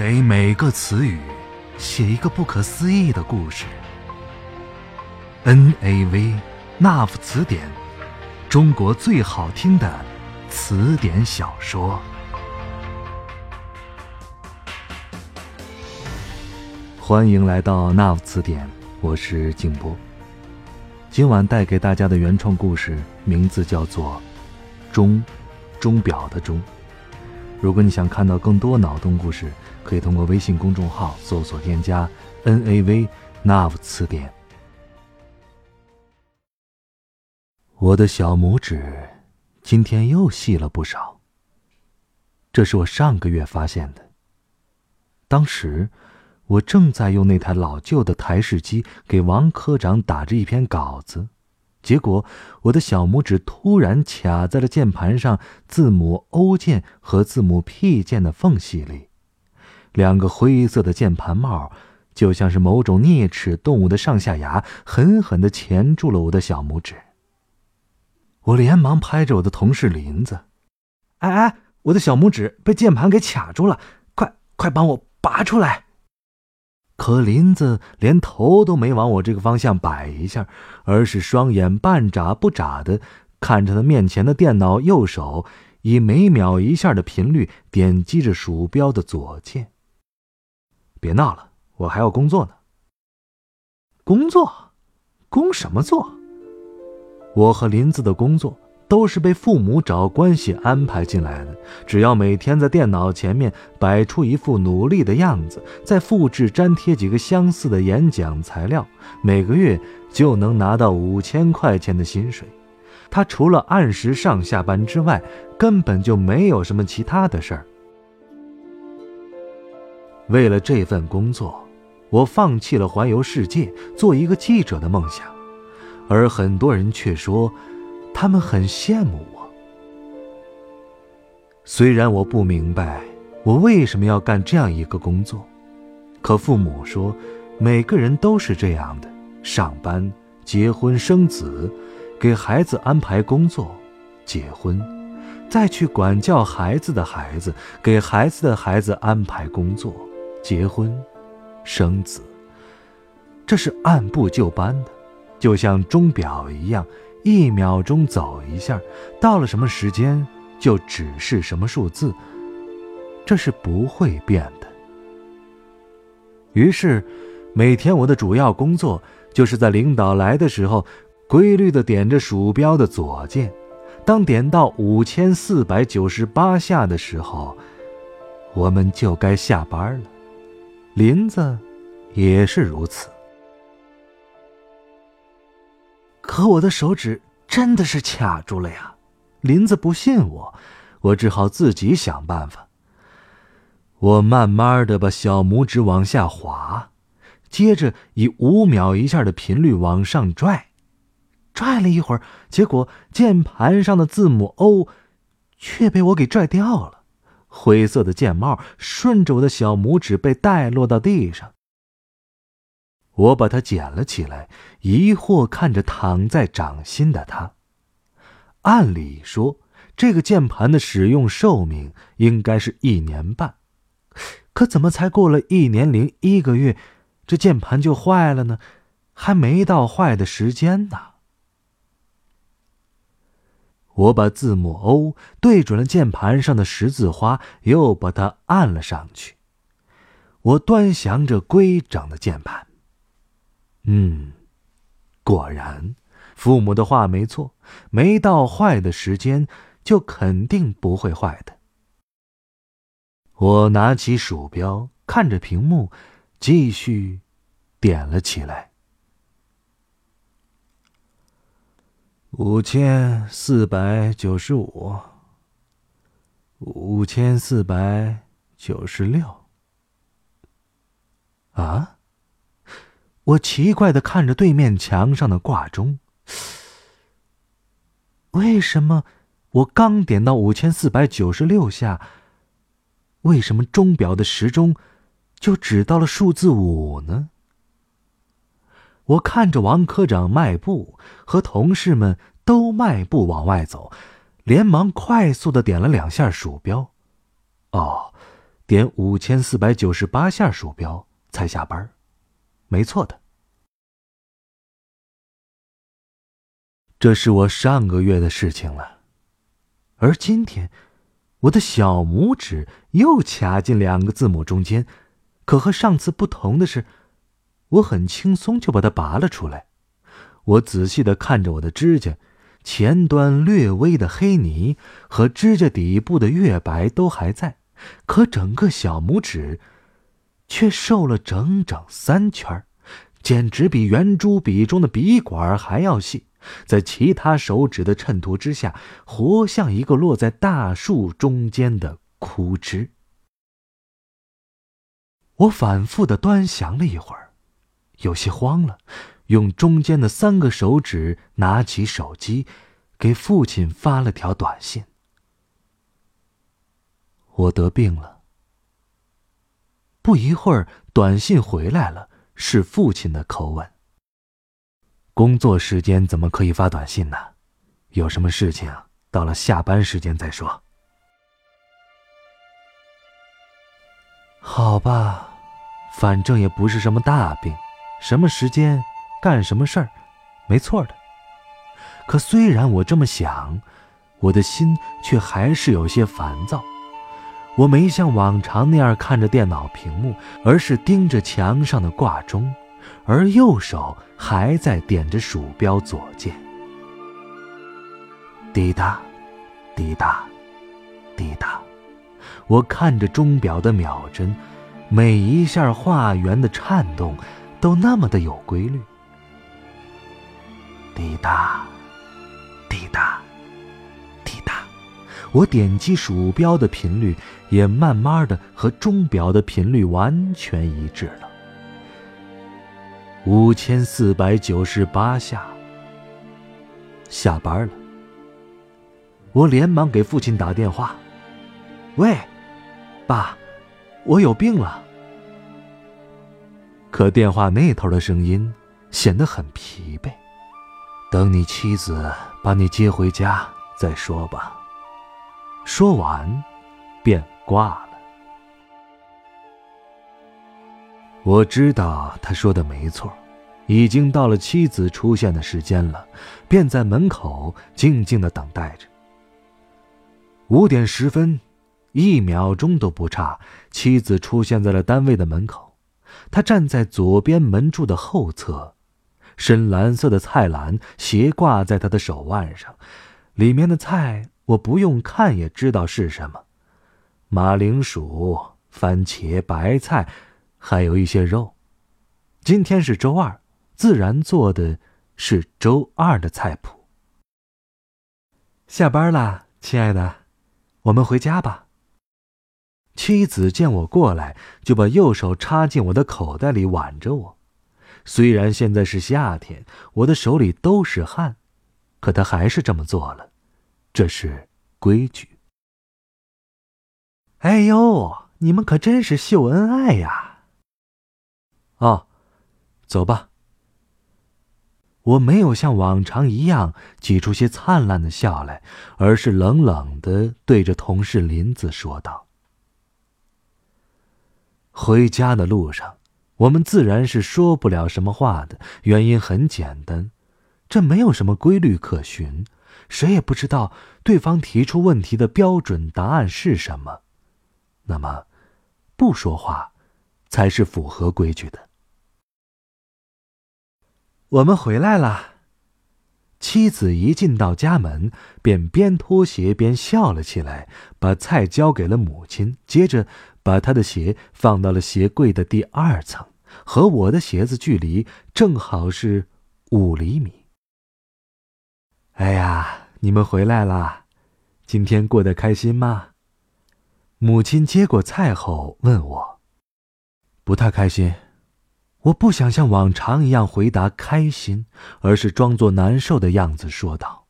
给每个词语写一个不可思议的故事。N A V 那夫词典，中国最好听的词典小说。欢迎来到那夫词典，我是静波。今晚带给大家的原创故事名字叫做《钟》，钟表的钟。如果你想看到更多脑洞故事，可以通过微信公众号搜索添加 “n a v n a v 词典”。我的小拇指今天又细了不少。这是我上个月发现的。当时我正在用那台老旧的台式机给王科长打着一篇稿子。结果，我的小拇指突然卡在了键盘上字母 O 键和字母 P 键的缝隙里，两个灰色的键盘帽就像是某种啮齿动物的上下牙，狠狠的钳住了我的小拇指。我连忙拍着我的同事林子：“哎哎，我的小拇指被键盘给卡住了，快快帮我拔出来！”可林子连头都没往我这个方向摆一下，而是双眼半眨不眨的看着他面前的电脑，右手以每秒一下的频率点击着鼠标的左键。别闹了，我还要工作呢。工作？工什么作？我和林子的工作。都是被父母找关系安排进来的。只要每天在电脑前面摆出一副努力的样子，再复制粘贴几个相似的演讲材料，每个月就能拿到五千块钱的薪水。他除了按时上下班之外，根本就没有什么其他的事儿。为了这份工作，我放弃了环游世界、做一个记者的梦想，而很多人却说。他们很羡慕我，虽然我不明白我为什么要干这样一个工作，可父母说，每个人都是这样的：上班、结婚、生子，给孩子安排工作、结婚，再去管教孩子的孩子，给孩子的孩子安排工作、结婚、生子。这是按部就班的，就像钟表一样。一秒钟走一下，到了什么时间就指示什么数字，这是不会变的。于是，每天我的主要工作就是在领导来的时候，规律的点着鼠标的左键。当点到五千四百九十八下的时候，我们就该下班了。林子也是如此。可我的手指真的是卡住了呀！林子不信我，我只好自己想办法。我慢慢的把小拇指往下滑，接着以五秒一下的频率往上拽，拽了一会儿，结果键盘上的字母 O 却被我给拽掉了，灰色的键帽顺着我的小拇指被带落到地上。我把它捡了起来，疑惑看着躺在掌心的他。按理说，这个键盘的使用寿命应该是一年半，可怎么才过了一年零一个月，这键盘就坏了呢？还没到坏的时间呢。我把字母 O 对准了键盘上的十字花，又把它按了上去。我端详着规整的键盘。嗯，果然，父母的话没错，没到坏的时间，就肯定不会坏的。我拿起鼠标，看着屏幕，继续点了起来。五千四百九十五，五千四百九十六。啊？我奇怪的看着对面墙上的挂钟，为什么我刚点到五千四百九十六下，为什么钟表的时钟就指到了数字五呢？我看着王科长迈步，和同事们都迈步往外走，连忙快速的点了两下鼠标。哦，点五千四百九十八下鼠标才下班，没错的。这是我上个月的事情了，而今天，我的小拇指又卡进两个字母中间，可和上次不同的是，我很轻松就把它拔了出来。我仔细的看着我的指甲。前端略微的黑泥和指甲底部的月白都还在，可整个小拇指却瘦了整整三圈简直比圆珠笔中的笔管还要细，在其他手指的衬托之下，活像一个落在大树中间的枯枝。我反复的端详了一会儿，有些慌了。用中间的三个手指拿起手机，给父亲发了条短信：“我得病了。”不一会儿，短信回来了，是父亲的口吻：“工作时间怎么可以发短信呢？有什么事情到了下班时间再说。”好吧，反正也不是什么大病，什么时间？干什么事儿，没错的。可虽然我这么想，我的心却还是有些烦躁。我没像往常那样看着电脑屏幕，而是盯着墙上的挂钟，而右手还在点着鼠标左键。滴答，滴答，滴答。我看着钟表的秒针，每一下画圆的颤动，都那么的有规律。滴答，滴答，滴答。我点击鼠标的频率也慢慢的和钟表的频率完全一致了。五千四百九十八下。下班了。我连忙给父亲打电话：“喂，爸，我有病了。”可电话那头的声音显得很疲惫。等你妻子把你接回家再说吧。说完，便挂了。我知道他说的没错，已经到了妻子出现的时间了，便在门口静静的等待着。五点十分，一秒钟都不差，妻子出现在了单位的门口。他站在左边门柱的后侧。深蓝色的菜篮斜挂在他的手腕上，里面的菜我不用看也知道是什么：马铃薯、番茄、白菜，还有一些肉。今天是周二，自然做的是周二的菜谱。下班啦，亲爱的，我们回家吧。妻子见我过来，就把右手插进我的口袋里，挽着我。虽然现在是夏天，我的手里都是汗，可他还是这么做了，这是规矩。哎呦，你们可真是秀恩爱呀！哦，走吧。我没有像往常一样挤出些灿烂的笑来，而是冷冷的对着同事林子说道：“回家的路上。”我们自然是说不了什么话的，原因很简单，这没有什么规律可循，谁也不知道对方提出问题的标准答案是什么。那么，不说话，才是符合规矩的。我们回来了。妻子一进到家门，便边脱鞋边笑了起来，把菜交给了母亲，接着把他的鞋放到了鞋柜的第二层。和我的鞋子距离正好是五厘米。哎呀，你们回来啦！今天过得开心吗？母亲接过菜后问我。不太开心。我不想像往常一样回答开心，而是装作难受的样子说道：“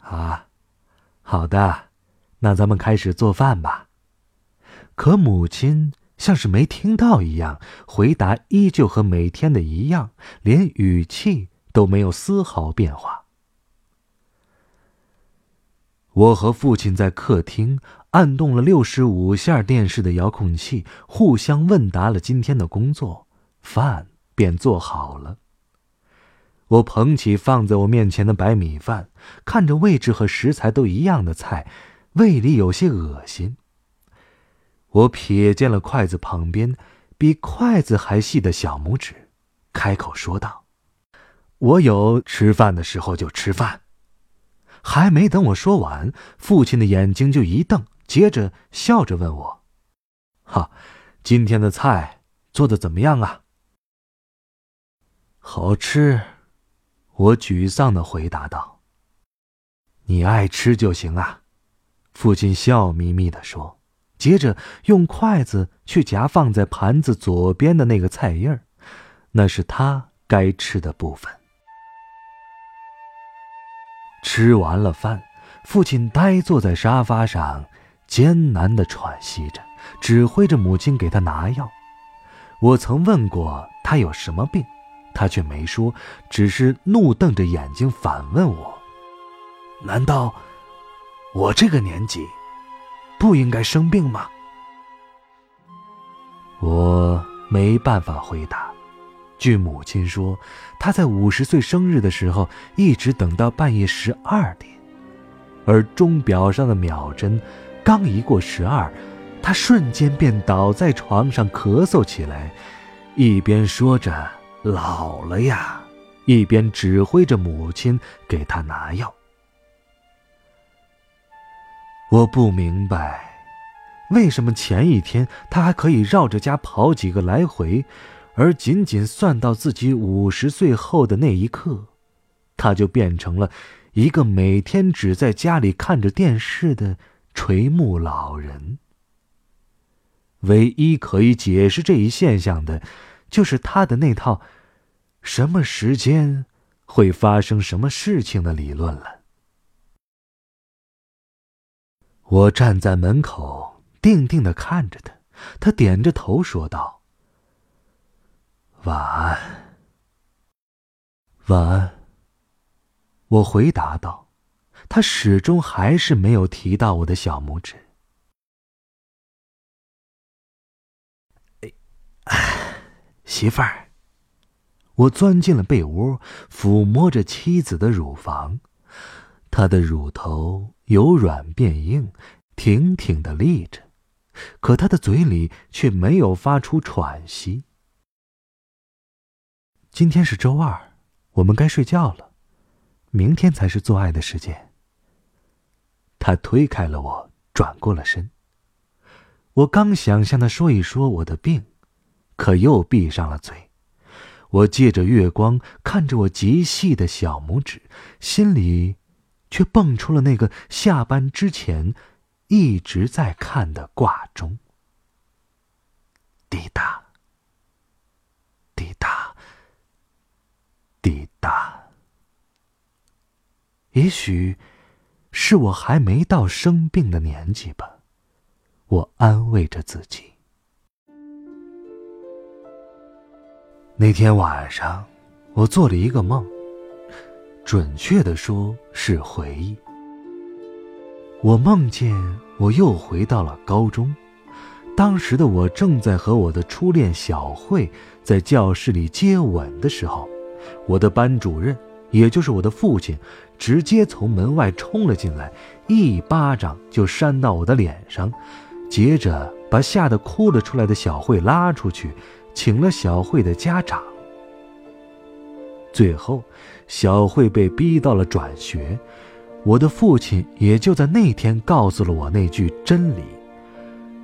啊，好的，那咱们开始做饭吧。”可母亲。像是没听到一样，回答依旧和每天的一样，连语气都没有丝毫变化。我和父亲在客厅按动了六十五下电视的遥控器，互相问答了今天的工作，饭便做好了。我捧起放在我面前的白米饭，看着位置和食材都一样的菜，胃里有些恶心。我瞥见了筷子旁边比筷子还细的小拇指，开口说道：“我有吃饭的时候就吃饭。”还没等我说完，父亲的眼睛就一瞪，接着笑着问我：“哈，今天的菜做的怎么样啊？”“好吃。”我沮丧的回答道。“你爱吃就行啊。”父亲笑眯眯的说，接着用筷子去夹放在盘子左边的那个菜叶儿，那是他该吃的部分。吃完了饭，父亲呆坐在沙发上，艰难的喘息着，指挥着母亲给他拿药。我曾问过他有什么病，他却没说，只是怒瞪着眼睛反问我：“难道我这个年纪不应该生病吗？”我没办法回答。据母亲说，她在五十岁生日的时候，一直等到半夜十二点，而钟表上的秒针刚一过十二，她瞬间便倒在床上咳嗽起来，一边说着“老了呀”，一边指挥着母亲给他拿药。我不明白，为什么前一天他还可以绕着家跑几个来回。而仅仅算到自己五十岁后的那一刻，他就变成了一个每天只在家里看着电视的垂暮老人。唯一可以解释这一现象的，就是他的那套“什么时间会发生什么事情”的理论了。我站在门口，定定的看着他，他点着头说道。晚安，晚安。我回答道，他始终还是没有提到我的小拇指。哎，媳妇儿，我钻进了被窝，抚摸着妻子的乳房，她的乳头由软变硬，挺挺的立着，可她的嘴里却没有发出喘息。今天是周二，我们该睡觉了，明天才是做爱的时间。他推开了我，转过了身。我刚想向他说一说我的病，可又闭上了嘴。我借着月光看着我极细的小拇指，心里却蹦出了那个下班之前一直在看的挂钟。滴答。滴答。滴答也许，是我还没到生病的年纪吧，我安慰着自己。那天晚上，我做了一个梦，准确的说是回忆。我梦见我又回到了高中，当时的我正在和我的初恋小慧在教室里接吻的时候。我的班主任，也就是我的父亲，直接从门外冲了进来，一巴掌就扇到我的脸上，接着把吓得哭了出来的小慧拉出去，请了小慧的家长。最后，小慧被逼到了转学，我的父亲也就在那天告诉了我那句真理：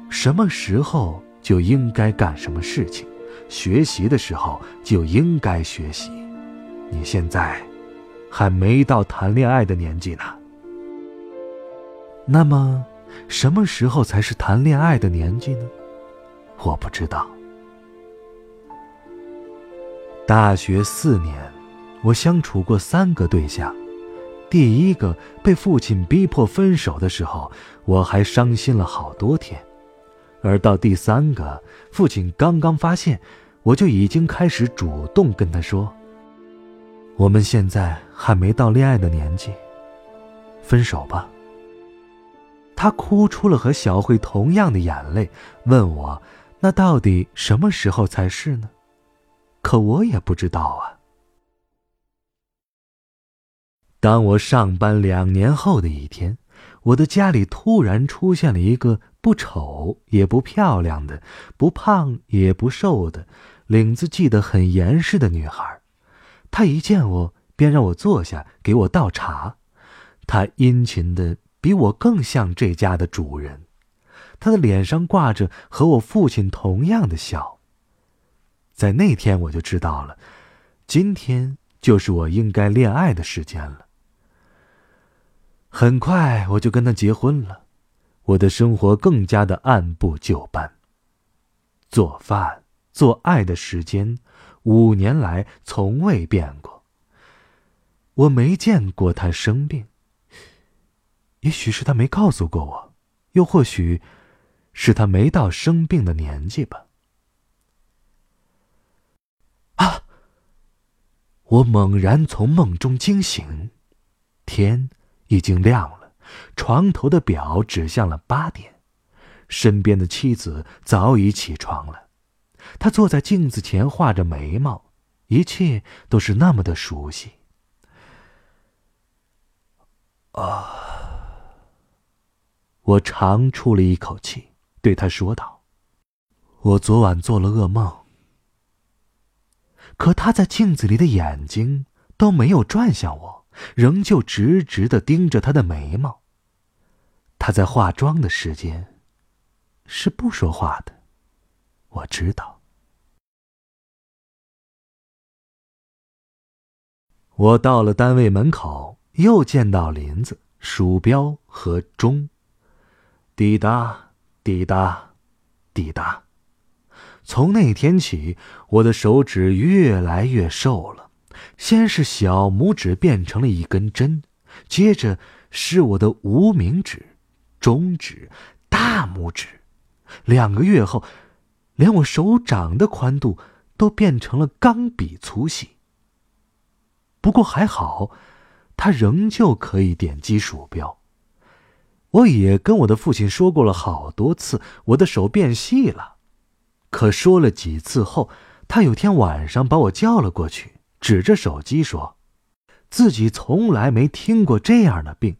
什么时候就应该干什么事情，学习的时候就应该学习。你现在还没到谈恋爱的年纪呢。那么，什么时候才是谈恋爱的年纪呢？我不知道。大学四年，我相处过三个对象。第一个被父亲逼迫分手的时候，我还伤心了好多天；而到第三个，父亲刚刚发现，我就已经开始主动跟他说。我们现在还没到恋爱的年纪，分手吧。他哭出了和小慧同样的眼泪，问我：“那到底什么时候才是呢？”可我也不知道啊。当我上班两年后的一天，我的家里突然出现了一个不丑也不漂亮的、不胖也不瘦的、领子系得很严实的女孩。她一见我，便让我坐下，给我倒茶。她殷勤的比我更像这家的主人，她的脸上挂着和我父亲同样的笑。在那天我就知道了，今天就是我应该恋爱的时间了。很快我就跟他结婚了，我的生活更加的按部就班。做饭、做爱的时间，五年来从未变过。我没见过他生病。也许是他没告诉过我，又或许，是他没到生病的年纪吧。我猛然从梦中惊醒，天。已经亮了，床头的表指向了八点，身边的妻子早已起床了，她坐在镜子前画着眉毛，一切都是那么的熟悉。啊！我长出了一口气，对他说道：“我昨晚做了噩梦。”可他在镜子里的眼睛都没有转向我。仍旧直直的盯着他的眉毛。他在化妆的时间，是不说话的，我知道。我到了单位门口，又见到林子、鼠标和钟，滴答滴答滴答。从那天起，我的手指越来越瘦了。先是小拇指变成了一根针，接着是我的无名指、中指、大拇指。两个月后，连我手掌的宽度都变成了钢笔粗细。不过还好，他仍旧可以点击鼠标。我也跟我的父亲说过了好多次，我的手变细了。可说了几次后，他有天晚上把我叫了过去。指着手机说：“自己从来没听过这样的病，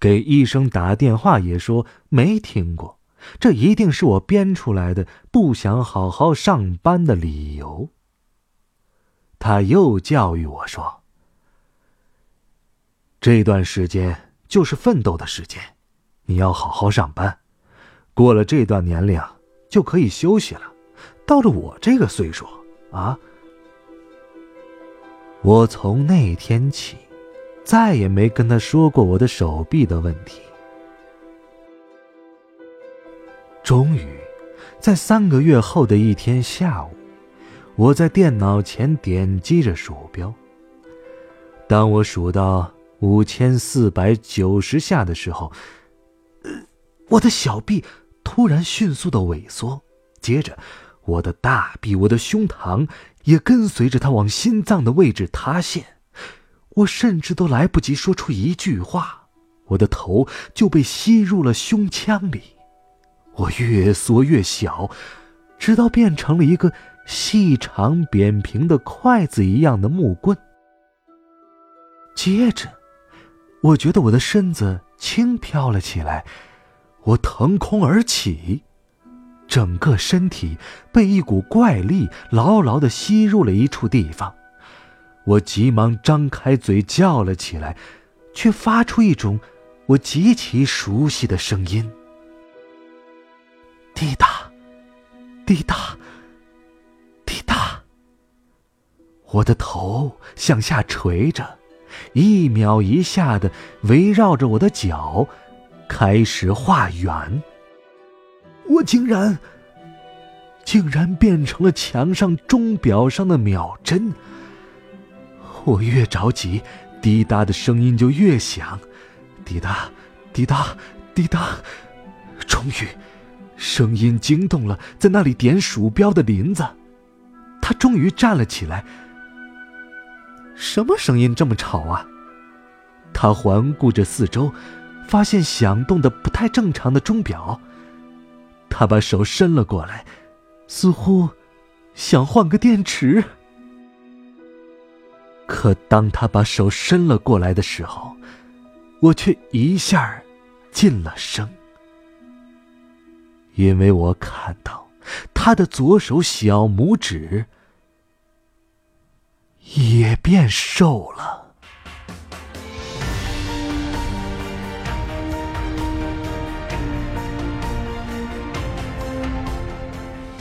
给医生打电话也说没听过，这一定是我编出来的不想好好上班的理由。”他又教育我说：“这段时间就是奋斗的时间，你要好好上班，过了这段年龄就可以休息了。到了我这个岁数，啊。”我从那天起，再也没跟他说过我的手臂的问题。终于，在三个月后的一天下午，我在电脑前点击着鼠标。当我数到五千四百九十下的时候，我的小臂突然迅速的萎缩，接着。我的大臂，我的胸膛也跟随着他往心脏的位置塌陷，我甚至都来不及说出一句话，我的头就被吸入了胸腔里。我越缩越小，直到变成了一个细长扁平的筷子一样的木棍。接着，我觉得我的身子轻飘了起来，我腾空而起。整个身体被一股怪力牢牢的吸入了一处地方，我急忙张开嘴叫了起来，却发出一种我极其熟悉的声音：滴答，滴答，滴答。我的头向下垂着，一秒一下的围绕着我的脚开始画圆。我竟然，竟然变成了墙上钟表上的秒针。我越着急，滴答的声音就越响，滴答，滴答，滴答。终于，声音惊动了在那里点鼠标的林子，他终于站了起来。什么声音这么吵啊？他环顾着四周，发现响动的不太正常的钟表。他把手伸了过来，似乎想换个电池。可当他把手伸了过来的时候，我却一下进了声，因为我看到他的左手小拇指也变瘦了。